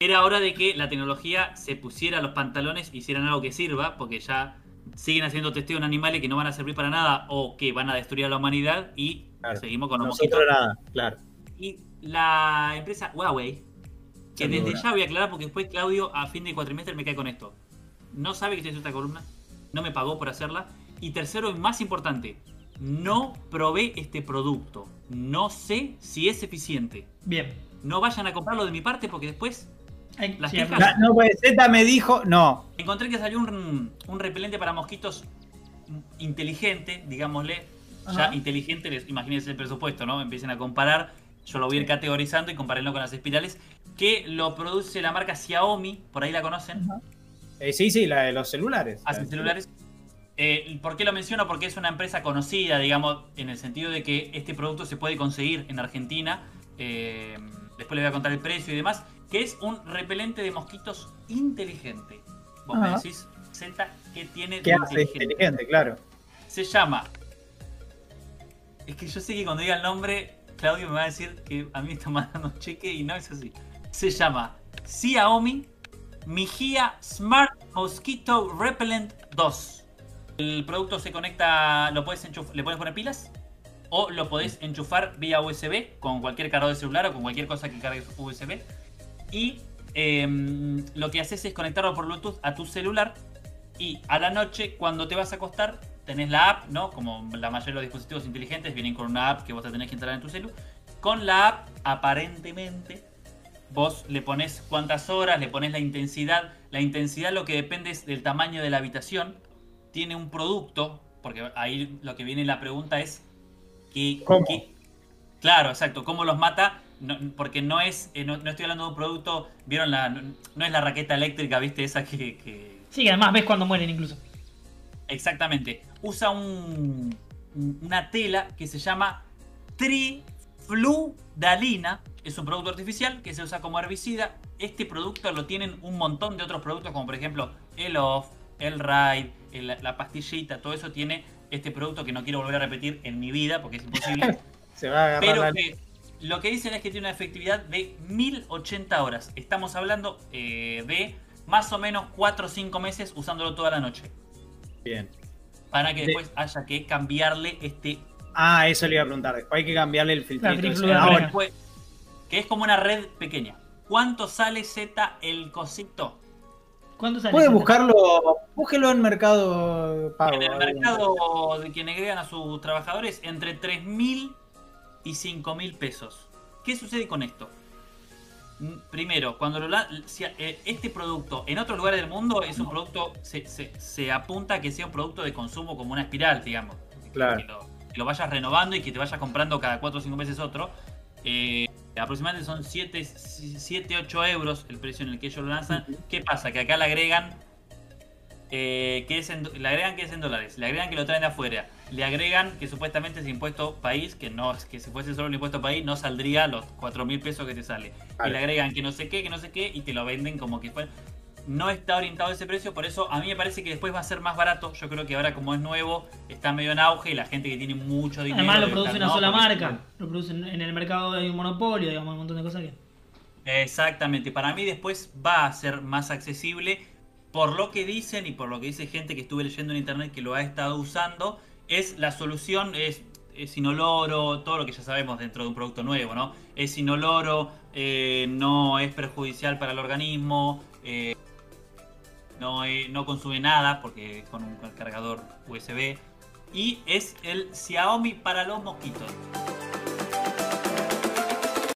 era hora de que la tecnología se pusiera los pantalones y hicieran algo que sirva, porque ya siguen haciendo testeo en animales que no van a servir para nada o que van a destruir a la humanidad y seguimos con los Nosotros nada, claro. Y la empresa Huawei, que desde ya voy a aclarar porque después Claudio a fin de cuatrimestre me cae con esto. No sabe que estoy haciendo esta columna, no me pagó por hacerla. Y tercero y más importante, no probé este producto. No sé si es eficiente. Bien. No vayan a comprarlo de mi parte porque después las no, pues Z me dijo, no. Encontré que salió un, repelente para mosquitos inteligente, digámosle. Ya inteligente, imagínense el presupuesto, ¿no? Empiecen a comparar. Yo lo voy a ir categorizando y compararlo con las espirales. Que lo produce la marca Xiaomi, por ahí la conocen. Eh, sí, sí, la de los celulares. Hacen celulares. Eh, ¿Por qué lo menciono? Porque es una empresa conocida, digamos, en el sentido de que este producto se puede conseguir en Argentina. Eh, después les voy a contar el precio y demás que es un repelente de mosquitos inteligente. Vos me decís, Z, ¿qué tiene de inteligente? inteligente? Claro. Se llama. Es que yo sé que cuando diga el nombre, Claudio me va a decir que a mí me está mandando un cheque y no es así. Se llama Xiaomi Mijia Smart Mosquito Repellent 2. El producto se conecta, lo puedes enchufar, le puedes poner pilas o lo podés enchufar vía USB con cualquier cargador de celular o con cualquier cosa que cargue USB y em, lo que haces es conectarlo por Bluetooth a tu celular y a la noche cuando te vas a acostar tenés la app, ¿no? Como la mayoría de los dispositivos inteligentes vienen con una app que vos te tenés que instalar en tu celular. Con la app, aparentemente, vos le pones cuántas horas, le pones la intensidad. La intensidad lo que depende es del tamaño de la habitación. Tiene un producto, porque ahí lo que viene la pregunta es que, ¿Cómo? claro, exacto, ¿cómo los mata? Porque no es, eh, no, estoy hablando de un producto, vieron la, no, es la raqueta eléctrica, viste, esa que, Sí, además ves cuando mueren incluso. Exactamente. Usa un, una tela que se llama trifludalina. Es un producto artificial que se usa como herbicida. Este producto lo tienen un montón de otros productos, como por ejemplo el Off, el Ride, la pastillita, todo eso tiene este producto que no quiero volver a repetir en mi vida porque es imposible. se va a agarrar pero que lo que dicen es que tiene una efectividad de 1080 horas. Estamos hablando eh, de más o menos 4 o 5 meses usándolo toda la noche. Bien. Para que después haya que cambiarle este. Ah, eso le iba a preguntar. Después hay que cambiarle el filtrito. que es como una red pequeña. ¿Cuánto sale Z el cosito? ¿Cuánto sale? Puede buscarlo, búsquelo en Mercado Pago. En el mercado de quienes agregan a sus trabajadores, entre 3.000 y 5 mil pesos. ¿Qué sucede con esto? Mm, primero, cuando lo, eh, este producto en otros lugares del mundo es un producto, se, apunta a que sea un producto de consumo como una espiral, digamos. Claro. Que lo, vayas renovando y que te vayas comprando cada 4 o 5 meses otro. Eh, aproximadamente son 7, 7, 8 euros el precio en el que ellos lo lanzan. ¿Qué pasa? Que acá le agregan eh, que es le agregan que es en dólares, le agregan que lo traen de afuera, le agregan que supuestamente es impuesto país, que no que si fuese solo el impuesto país no saldría los 4 mil pesos que te sale. Y le agregan que no sé qué, que no sé qué, y te lo venden como que fue. No está orientado a ese precio, por eso a mí me parece que después va a ser más barato. Yo creo que ahora como es nuevo, está medio en auge y la gente que tiene mucho dinero... Además lo produce una sola marca, lo producen en el mercado hay un monopolio, digamos, un montón de cosas que... Exactamente, para mí después va a ser más accesible por lo que dicen y por lo que dice gente que estuve leyendo en internet que lo ha estado usando, es la solución, es, es inoloro, todo lo que ya sabemos dentro de un producto nuevo, ¿no? Es inoloro, eh, no es perjudicial para el organismo, eh, no, eh, no consume nada porque con un cargador USB y es el Xiaomi para los mosquitos.